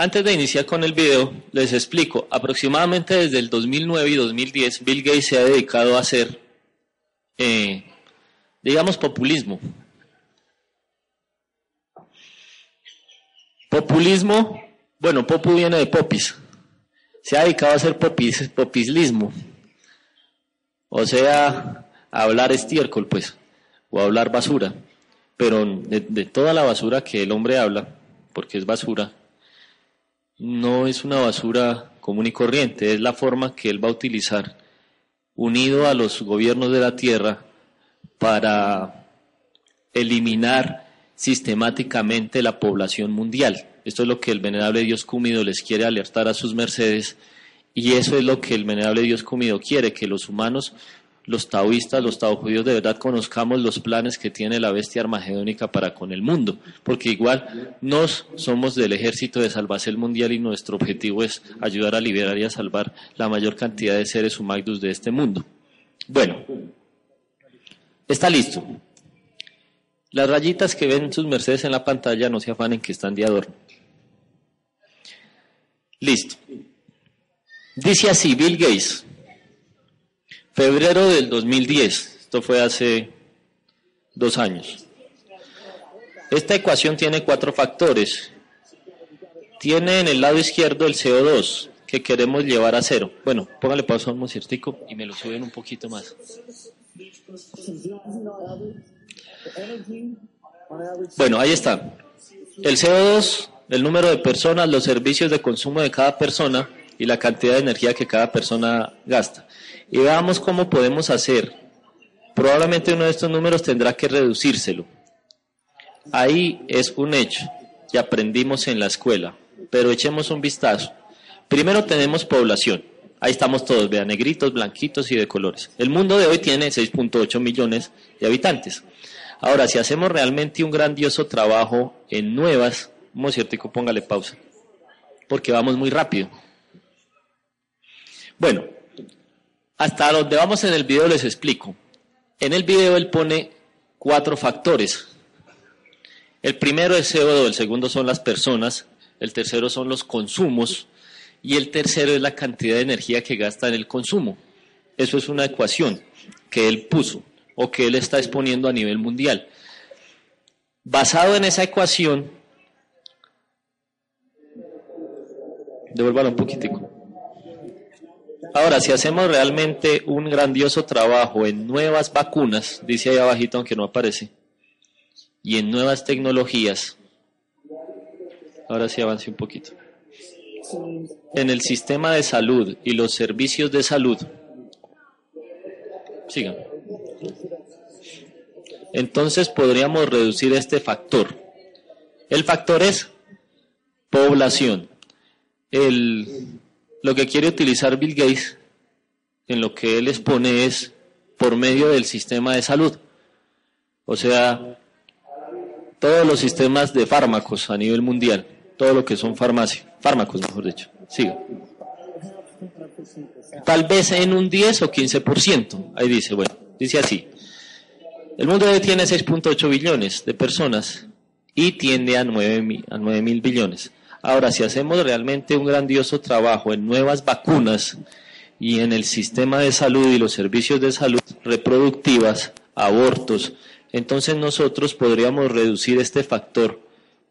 antes de iniciar con el video, les explico. Aproximadamente desde el 2009 y 2010, Bill Gates se ha dedicado a hacer, eh, digamos, populismo. Populismo, bueno, popu viene de popis. Se ha dedicado a hacer popis, popislismo. O sea, a hablar estiércol, pues, o hablar basura. Pero de, de toda la basura que el hombre habla, porque es basura, no es una basura común y corriente, es la forma que él va a utilizar, unido a los gobiernos de la tierra, para eliminar sistemáticamente la población mundial. Esto es lo que el venerable Dios Cúmido les quiere alertar a sus mercedes y eso es lo que el venerable Dios Cúmido quiere, que los humanos los taoístas, los taojudíos de verdad conozcamos los planes que tiene la bestia armagedónica para con el mundo, porque igual nos somos del ejército de salvación mundial y nuestro objetivo es ayudar a liberar y a salvar la mayor cantidad de seres humanos de este mundo. Bueno, está listo. Las rayitas que ven sus mercedes en la pantalla no se afanen que están de adorno. Listo. Dice así Bill Gates. Febrero del 2010, esto fue hace dos años. Esta ecuación tiene cuatro factores. Tiene en el lado izquierdo el CO2, que queremos llevar a cero. Bueno, póngale pausa un ciertico y me lo suben un poquito más. Bueno, ahí está. El CO2, el número de personas, los servicios de consumo de cada persona y la cantidad de energía que cada persona gasta y veamos cómo podemos hacer. Probablemente uno de estos números tendrá que reducírselo. Ahí es un hecho que aprendimos en la escuela, pero echemos un vistazo. Primero tenemos población. Ahí estamos todos, vean, negritos, blanquitos y de colores. El mundo de hoy tiene 6.8 millones de habitantes. Ahora, si hacemos realmente un grandioso trabajo en nuevas, como cierto, póngale pausa, porque vamos muy rápido. Bueno, hasta donde vamos en el video les explico. En el video él pone cuatro factores. El primero es CO2, el segundo son las personas, el tercero son los consumos y el tercero es la cantidad de energía que gasta en el consumo. Eso es una ecuación que él puso o que él está exponiendo a nivel mundial. Basado en esa ecuación, devuélvalo un poquitico. Ahora, si hacemos realmente un grandioso trabajo en nuevas vacunas, dice ahí abajito aunque no aparece, y en nuevas tecnologías, ahora sí avance un poquito, en el sistema de salud y los servicios de salud, sigan. Entonces podríamos reducir este factor. El factor es población. El lo que quiere utilizar Bill Gates, en lo que él expone, es por medio del sistema de salud. O sea, todos los sistemas de fármacos a nivel mundial, todo lo que son farmacia, fármacos, mejor dicho. Siga. Tal vez en un 10 o 15%. Ahí dice, bueno, dice así. El mundo tiene 6.8 billones de personas y tiende a 9 a 9 mil billones. Ahora, si hacemos realmente un grandioso trabajo en nuevas vacunas y en el sistema de salud y los servicios de salud reproductivas, abortos, entonces nosotros podríamos reducir este factor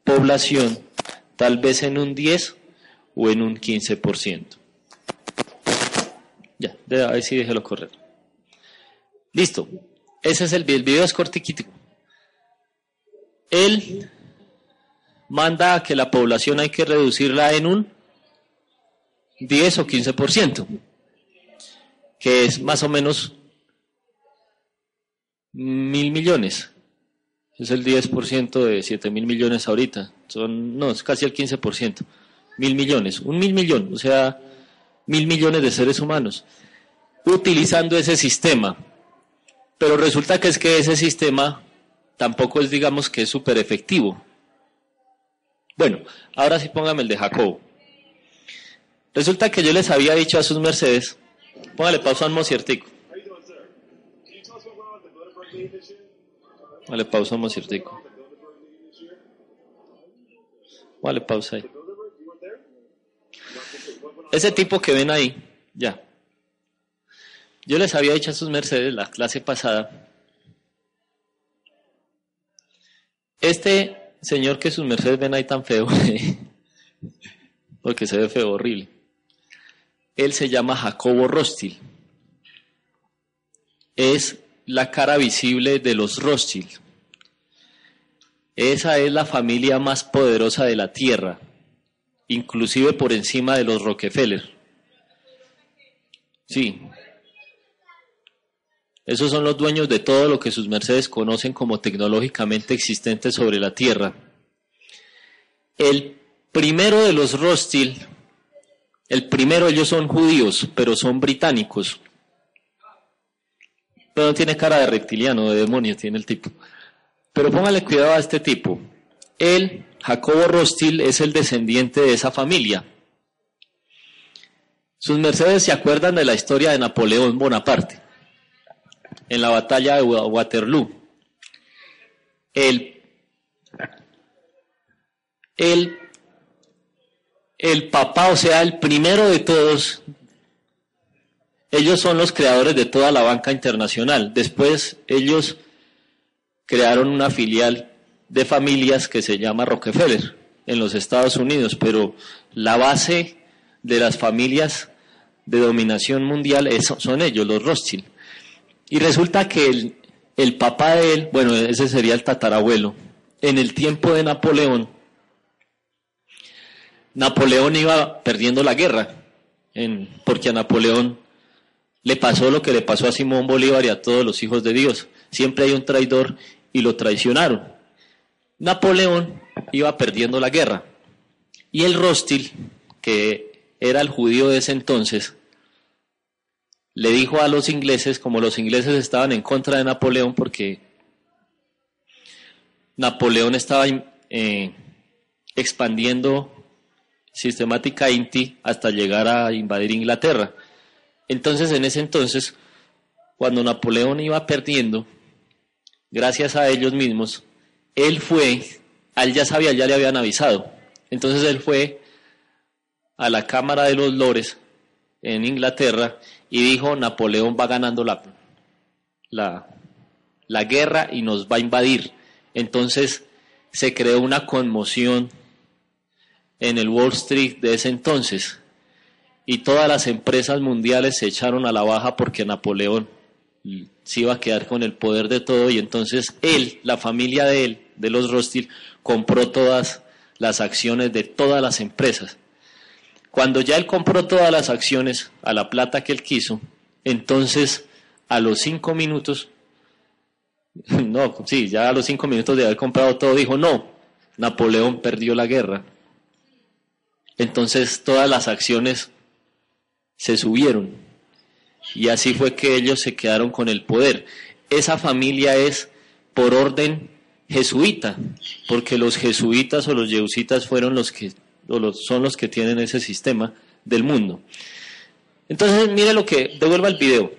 población tal vez en un 10 o en un 15%. Ya, a ver si déjelo correr. Listo. Ese es el video. El video es. Él manda a que la población hay que reducirla en un 10 o 15%, que es más o menos mil millones. Es el 10% de 7 mil millones ahorita. Son, no, es casi el 15%. Mil millones. Un mil millón, o sea, mil millones de seres humanos. Utilizando ese sistema. Pero resulta que es que ese sistema tampoco es, digamos, que es súper efectivo. Bueno, ahora sí póngame el de Jacobo. Resulta que yo les había dicho a sus mercedes, póngale pausa a un mociertico. Vale, pausa un mociertico. Vale, pausa ahí. Ese tipo que ven ahí, ya. Yo les había dicho a sus mercedes la clase pasada. Este señor que sus mercedes ven ahí tan feo, porque se ve feo, horrible. Él se llama Jacobo Rostil. Es la cara visible de los Rothschild. Esa es la familia más poderosa de la tierra, inclusive por encima de los Rockefeller. Sí. Esos son los dueños de todo lo que sus mercedes conocen como tecnológicamente existente sobre la tierra. El primero de los Rothschild, el primero ellos son judíos, pero son británicos no tiene cara de reptiliano, de demonio tiene el tipo. Pero póngale cuidado a este tipo. Él, Jacobo Rostil, es el descendiente de esa familia. Sus mercedes se acuerdan de la historia de Napoleón Bonaparte en la batalla de Waterloo. El, el, el papá, o sea, el primero de todos ellos son los creadores de toda la banca internacional. Después ellos crearon una filial de familias que se llama Rockefeller en los Estados Unidos, pero la base de las familias de dominación mundial son ellos, los Rothschild. Y resulta que el, papá de él, bueno, ese sería el tatarabuelo, en el tiempo de Napoleón, Napoleón iba perdiendo la guerra, porque a Napoleón le pasó lo que le pasó a Simón Bolívar y a todos los hijos de Dios. Siempre hay un traidor y lo traicionaron. Napoleón iba perdiendo la guerra. Y el Rostil, que era el judío de ese entonces, le dijo a los ingleses, como los ingleses estaban en contra de Napoleón porque Napoleón estaba eh, expandiendo sistemáticamente hasta llegar a invadir Inglaterra. Entonces, en ese entonces, cuando Napoleón iba perdiendo, gracias a ellos mismos, él fue, él ya sabía, ya le habían avisado. Entonces él fue a la Cámara de los Lores en Inglaterra y dijo, Napoleón va ganando la, la, la guerra y nos va a invadir. Entonces se creó una conmoción en el Wall Street de ese entonces y todas las empresas mundiales se echaron a la baja porque Napoleón se iba a quedar con el poder de todo y entonces él, la familia de él, de los Rothschild, compró todas las acciones de todas las empresas. Cuando ya él compró todas las acciones a la plata que él quiso, entonces a los cinco minutos, no, sí, ya a los cinco minutos de haber comprado todo, dijo, no, Napoleón perdió la guerra. Entonces todas las acciones se subieron. Y así fue que ellos se quedaron con el poder. Esa familia es por orden jesuita, porque los jesuitas o los yeusitas fueron los que, los, son los que tienen ese sistema del mundo. Entonces, mire lo que, devuelva el video.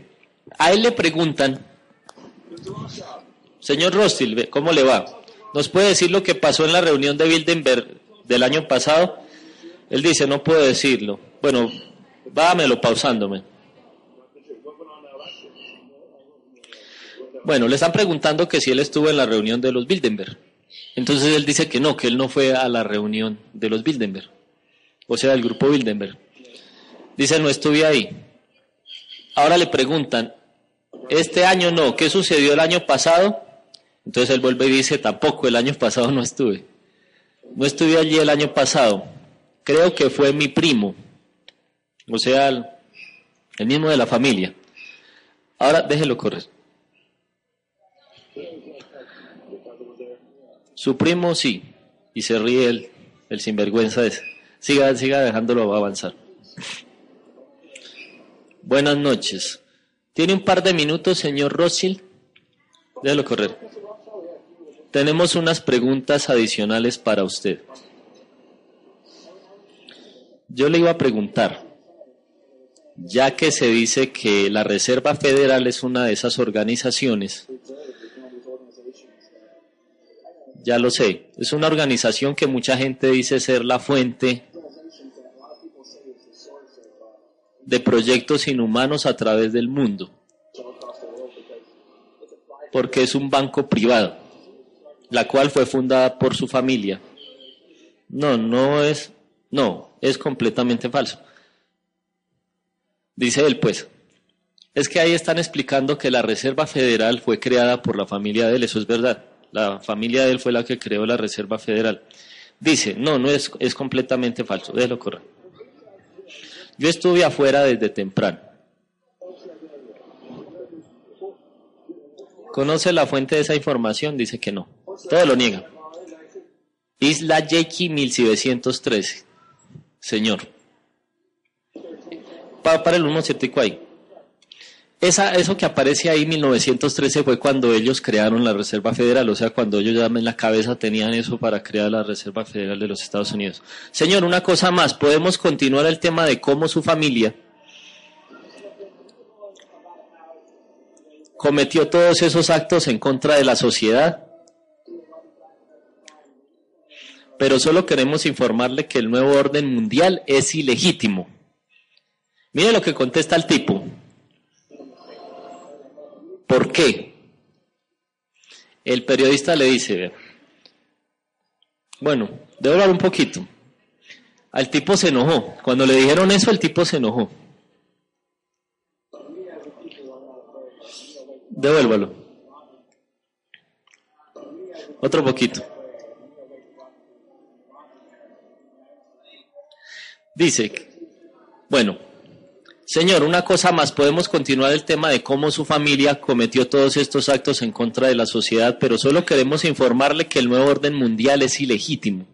A él le preguntan, señor Rostil, ¿cómo le va? ¿Nos puede decir lo que pasó en la reunión de Bildenberg del año pasado? Él dice, no puedo decirlo. Bueno, vámelo pausándome. Bueno, le están preguntando que si él estuvo en la reunión de los Bildenberg. Entonces él dice que no, que él no fue a la reunión de los Bildenberg, o sea, del grupo Bildenberg. Dice, no estuve ahí. Ahora le preguntan, este año no, ¿qué sucedió el año pasado? Entonces él vuelve y dice, tampoco, el año pasado no estuve. No estuve allí el año pasado. Creo que fue mi primo, o sea, el mismo de la familia. Ahora déjelo correr. Su primo sí, y se ríe el, el sinvergüenza ese. Siga, siga dejándolo avanzar. Buenas noches. ¿Tiene un par de minutos, señor Rothschild? Déjelo correr. Tenemos unas preguntas adicionales para usted. Yo le iba a preguntar, ya que se dice que la Reserva Federal es una de esas organizaciones ya lo sé. Es una organización que mucha gente dice ser la fuente de proyectos inhumanos a través del mundo. Porque es un banco privado, la cual fue fundada por su familia. No, no es, no, es completamente falso. Dice él, pues, es que ahí están explicando que la Reserva Federal fue creada por la familia de él, eso es verdad la familia de él fue la que creó la Reserva Federal. Dice, no, no es, es completamente falso, déjelo correr. Yo estuve afuera desde temprano. ¿Conoce la fuente de esa información? Dice que no. Todo lo niega. Isla Yeki 1913. Señor. Para, para el 174 eso que aparece ahí, 1913, fue cuando ellos crearon la Reserva Federal, o sea, cuando ellos ya en la cabeza tenían eso para crear la Reserva Federal de los Estados Unidos. Señor, una cosa más, podemos continuar el tema de cómo su familia cometió todos esos actos en contra de la sociedad. Pero solo queremos informarle que el nuevo orden mundial es ilegítimo. Mire lo que contesta el tipo. ¿Por qué? El periodista le dice, bueno, debo un poquito. Al tipo se enojó. Cuando le dijeron eso, el tipo se enojó. Devuélvalo. Otro poquito. Dice, bueno, Señor, una cosa más, podemos continuar el tema de cómo su familia cometió todos estos actos en contra de la sociedad, pero solo queremos informarle que el nuevo orden mundial es ilegítimo.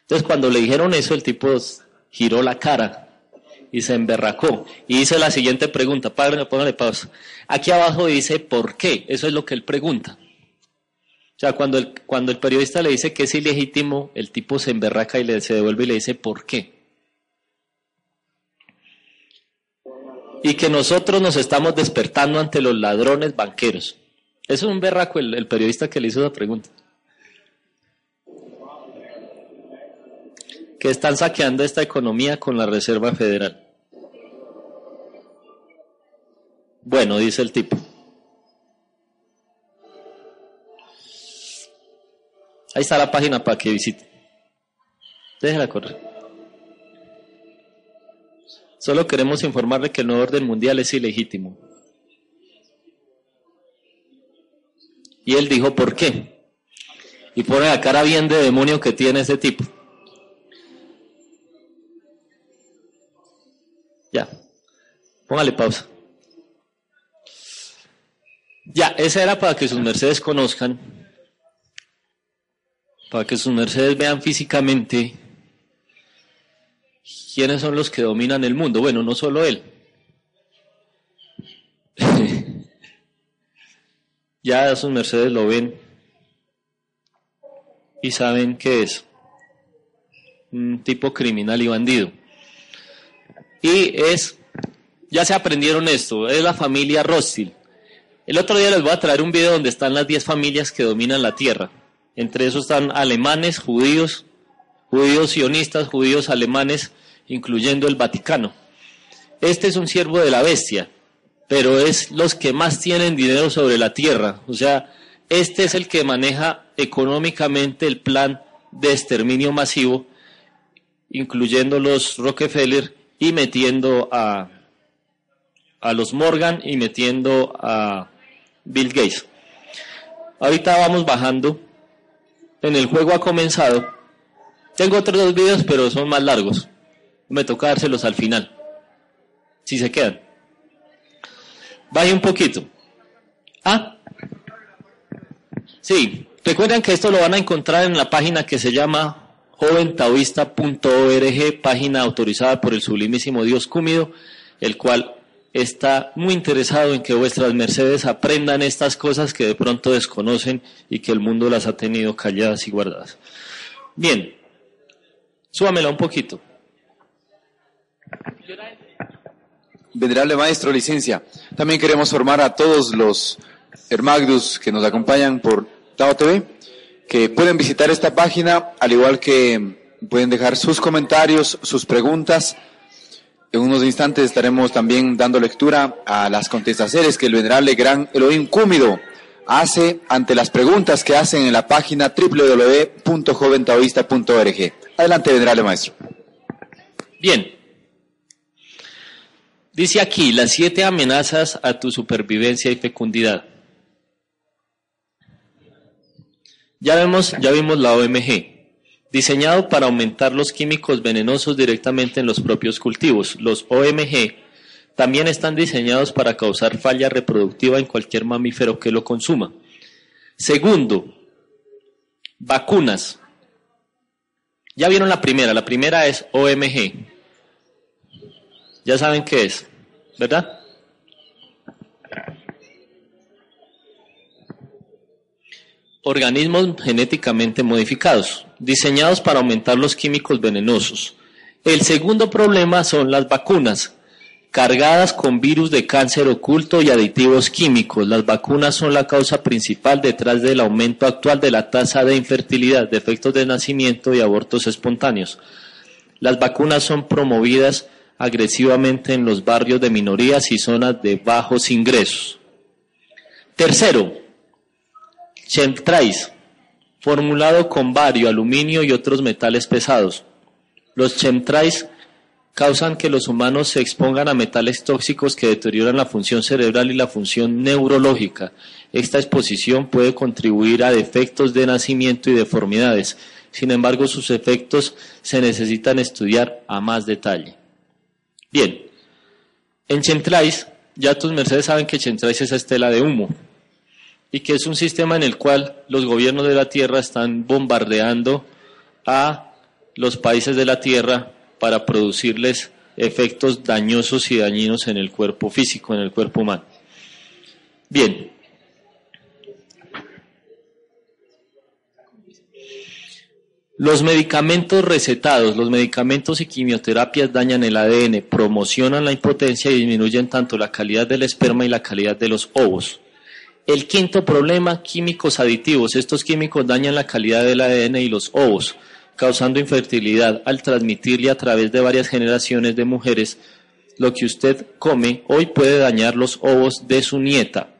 Entonces, cuando le dijeron eso, el tipo giró la cara y se emberracó y hizo la siguiente pregunta. Padre, póngale pausa. Aquí abajo dice ¿por qué? Eso es lo que él pregunta. O sea, cuando el, cuando el periodista le dice que es ilegítimo, el tipo se emberraca y le, se devuelve y le dice ¿por qué? Y que nosotros nos estamos despertando ante los ladrones banqueros. Eso es un berraco el, periodista que le hizo esa pregunta. Que están saqueando esta economía con la Reserva Federal. Bueno, dice el tipo. Ahí está la página para que visite. Déjela correr. Solo queremos informarle que el nuevo orden mundial es ilegítimo. Y él dijo, ¿por qué? Y pone la cara bien de demonio que tiene ese tipo. Ya, póngale pausa. Ya, esa era para que sus mercedes conozcan, para que sus mercedes vean físicamente ¿quiénes son los que dominan el mundo? Bueno, no solo él. ya sus mercedes lo ven y saben qué es. Un tipo criminal y bandido. Y es, ya se aprendieron esto, es la familia Rothschild. El otro día les voy a traer un video donde están las 10 familias que dominan la tierra. Entre esos están alemanes, judíos, judíos sionistas, judíos alemanes, incluyendo el Vaticano. Este es un siervo de la bestia, pero es los que más tienen dinero sobre la tierra. O sea, este es el que maneja económicamente el plan de exterminio masivo, incluyendo los Rockefeller y metiendo a, a los Morgan y metiendo a Bill Gates. Ahorita vamos bajando. En el juego ha comenzado. Tengo otros dos videos, pero son más largos. Me toca dárselos al final. Si se quedan. Vaya un poquito. Ah. Sí. Recuerden que esto lo van a encontrar en la página que se llama joventaoísta.org, página autorizada por el sublimísimo Dios Cúmido, el cual está muy interesado en que vuestras mercedes aprendan estas cosas que de pronto desconocen y que el mundo las ha tenido calladas y guardadas. Bien, súbamela un poquito. Venerable Maestro, licencia. También queremos formar a todos los hermagdus que nos acompañan por Tao TV, que pueden visitar esta página, al igual que pueden dejar sus comentarios, sus preguntas. En unos instantes estaremos también dando lectura a las contestaciones que el venerable gran Elohim Cúmido hace ante las preguntas que hacen en la página www.joventaoísta.org. Adelante, venerable maestro. Bien, Dice aquí las siete amenazas a tu supervivencia y fecundidad. Ya vemos, ya vimos la OMG, diseñado para aumentar los químicos venenosos directamente en los propios cultivos. Los OMG también están diseñados para causar falla reproductiva en cualquier mamífero que lo consuma. Segundo, vacunas. Ya vieron la primera, la primera es OMG. Ya saben qué es, ¿verdad? Organismos genéticamente modificados, diseñados para aumentar los químicos venenosos. El segundo problema son las vacunas, cargadas con virus de cáncer oculto y aditivos químicos. Las vacunas son la causa principal detrás del aumento actual de la tasa de infertilidad, defectos de nacimiento y abortos espontáneos. Las vacunas son promovidas agresivamente en los barrios de minorías y zonas de bajos ingresos. Tercero, chemtrails, formulado con bario, aluminio y otros metales pesados. Los chemtrails causan que los humanos se expongan a metales tóxicos que deterioran la función cerebral y la función neurológica. Esta exposición puede contribuir a defectos de nacimiento y deformidades. Sin embargo, sus efectos se necesitan estudiar a más detalle. Bien, en Chemtrails, ya tus mercedes saben que Chemtrails es estela de humo y que es un sistema en el cual los gobiernos de la Tierra están bombardeando a los países de la Tierra para producirles efectos dañosos y dañinos en el cuerpo físico, en el cuerpo humano. Bien, Los medicamentos recetados, los medicamentos y quimioterapias dañan el ADN, promocionan la impotencia y disminuyen tanto la calidad del esperma y la calidad de los ovos. El quinto problema, químicos aditivos. Estos químicos dañan la calidad del ADN y los ovos, causando infertilidad al transmitirle a través de varias generaciones de mujeres lo que usted come hoy puede dañar los ovos de su nieta.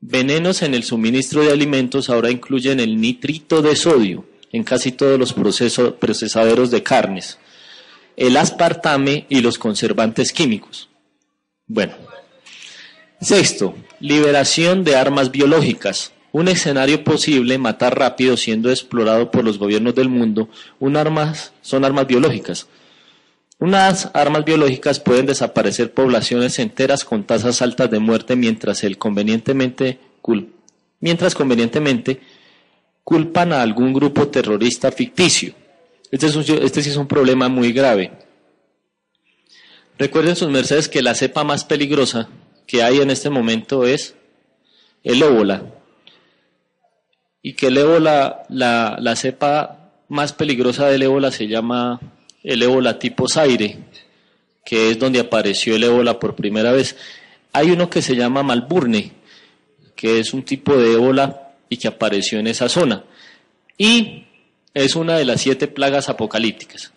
Venenos en el suministro de alimentos ahora incluyen el nitrito de sodio en casi todos los procesos, procesaderos de carnes, el aspartame y los conservantes químicos. Bueno. Sexto, liberación de armas biológicas. Un escenario posible, matar rápido siendo explorado por los gobiernos del mundo, un armas, son armas biológicas. Unas armas biológicas pueden desaparecer poblaciones enteras con tasas altas de muerte mientras el convenientemente mientras convenientemente culpan a algún grupo terrorista ficticio. Este, es este sí es un problema muy grave. Recuerden sus mercedes que la cepa más peligrosa que hay en este momento es el óbola. Y que el ébola, la, cepa más peligrosa del ébola se llama el ébola tipo Zaire, que es donde apareció el ébola por primera vez. Hay uno que se llama Malburne, que es un tipo de ébola y que apareció en esa zona. Y es una de las siete plagas apocalípticas.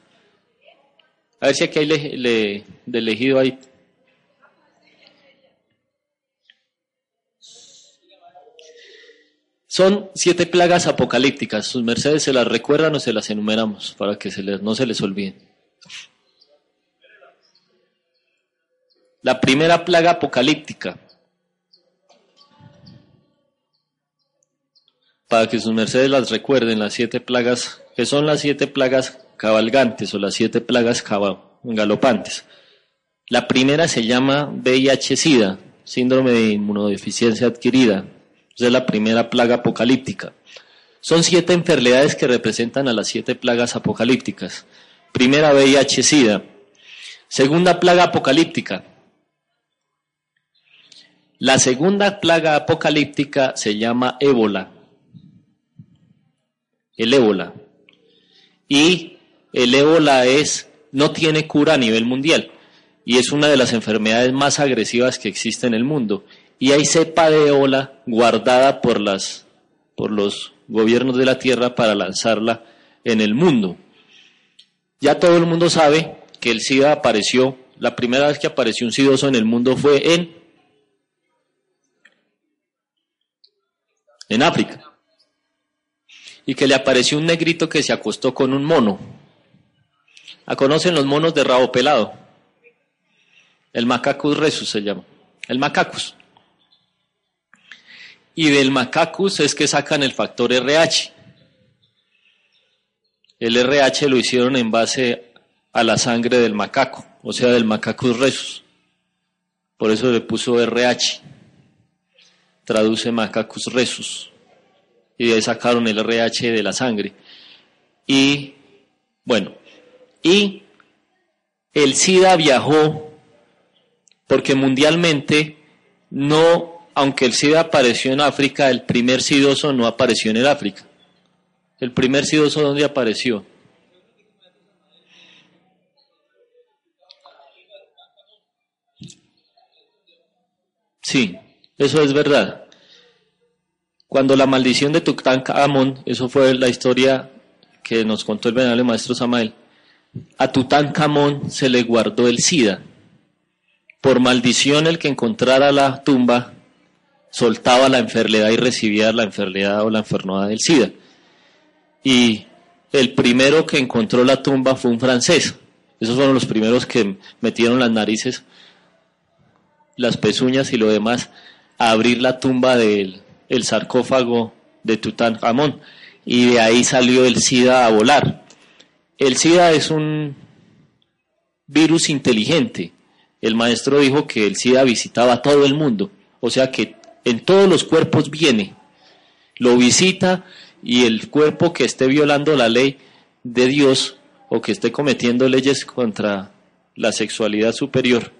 A ver si aquí hay le, de elegido ahí. Son siete plagas apocalípticas. Sus mercedes se las recuerdan o se las enumeramos para que no se les olviden. La primera plaga apocalíptica. Para que sus mercedes las recuerden, las siete plagas, que son las siete plagas cabalgantes o las siete plagas galopantes. La primera se llama VIH-Sida, síndrome de inmunodeficiencia adquirida. Es la primera plaga apocalíptica. Son siete enfermedades que representan a las siete plagas apocalípticas. Primera VIH-Sida. Segunda plaga apocalíptica. La segunda plaga apocalíptica se llama ébola. El ébola. Y el ébola es, no tiene cura a nivel mundial y es una de las enfermedades más agresivas que existe en el mundo. Y hay cepa de ébola guardada por, las, por los gobiernos de la tierra para lanzarla en el mundo. Ya todo el mundo sabe que el SIDA apareció, la primera vez que apareció un sidoso en el mundo fue en, en África. Y que le apareció un negrito que se acostó con un mono. ¿A conocen los monos de rabo pelado? El macacus resus se llama. El macacus. Y del macacus es que sacan el factor RH. El RH lo hicieron en base a la sangre del macaco, o sea, del macacus resus. Por eso le puso RH. Traduce macacus resus. Y de ahí sacaron el RH de la sangre. Y, bueno, y el SIDA viajó porque mundialmente no, aunque el SIDA apareció en África, el primer sidoso no apareció en el África. El primer sidoso, ¿dónde apareció? Sí, eso es verdad. Cuando la maldición de Tutankamón, eso fue la historia que nos contó el venerable maestro Samael, a Tutankamón se le guardó el SIDA. Por maldición el que encontrara la tumba soltaba la enfermedad y recibía la enfermedad o la enfermedad del SIDA. Y el primero que encontró la tumba fue un francés. Esos fueron los primeros que metieron las narices, las pezuñas y lo demás a abrir la tumba del el sarcófago de Tutankamón. Y de ahí salió el SIDA a volar. El SIDA es un virus inteligente. El maestro dijo que el SIDA visitaba a todo el mundo, o sea que en todos los cuerpos viene, lo visita y el cuerpo que esté violando la ley de Dios o que esté cometiendo leyes contra la sexualidad superior,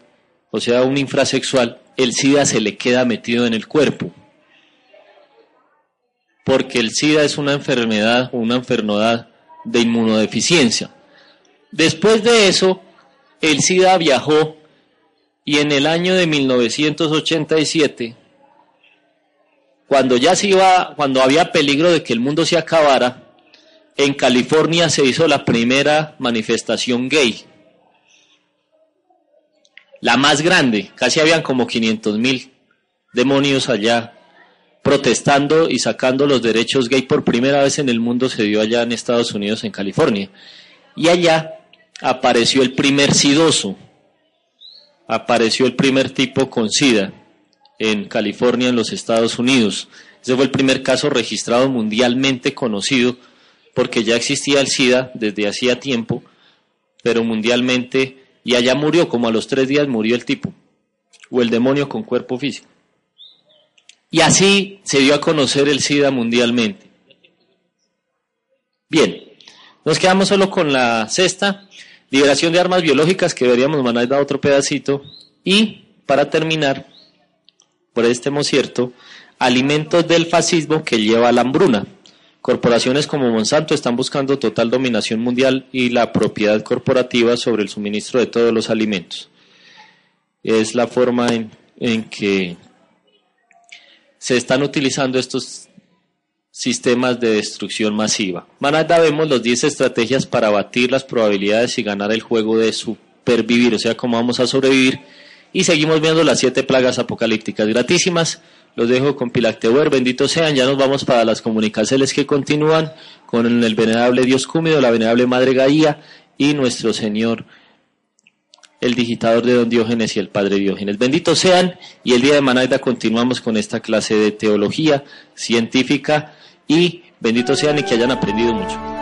o sea, un infrasexual, el SIDA se le queda metido en el cuerpo. Porque el SIDA es una enfermedad o una enfermedad de inmunodeficiencia. Después de eso, el SIDA viajó y en el año de 1987, cuando ya se iba, cuando había peligro de que el mundo se acabara, en California se hizo la primera manifestación gay. La más grande, casi habían como 500 mil demonios allá protestando y sacando los derechos gay por primera vez en el mundo se dio allá en Estados Unidos, en California. Y allá apareció el primer sidoso, apareció el primer tipo con SIDA en California, en los Estados Unidos. Ese fue el primer caso registrado mundialmente conocido, porque ya existía el SIDA desde hacía tiempo, pero mundialmente, y allá murió, como a los tres días murió el tipo, o el demonio con cuerpo físico. Y así se dio a conocer el SIDA mundialmente. Bien, nos quedamos solo con la sexta, liberación de armas biológicas, que deberíamos mandar a otro pedacito. Y, para terminar, por este hemos cierto, alimentos del fascismo que lleva a la hambruna. Corporaciones como Monsanto están buscando total dominación mundial y la propiedad corporativa sobre el suministro de todos los alimentos. Es la forma en, en que se están utilizando estos sistemas de destrucción masiva. Manada vemos los 10 estrategias para abatir las probabilidades y ganar el juego de supervivir, o sea, cómo vamos a sobrevivir. Y seguimos viendo las 7 plagas apocalípticas gratísimas. Los dejo con Pilactewer, benditos sean. Ya nos vamos para las comunicaciones que continúan con el venerable Dios Cúmido, la venerable Madre Gaía y nuestro Señor, el digitador de Don Diógenes y el Padre Diógenes. Benditos sean. Y el día de Manaida continuamos con esta clase de teología científica y benditos sean y que hayan aprendido mucho.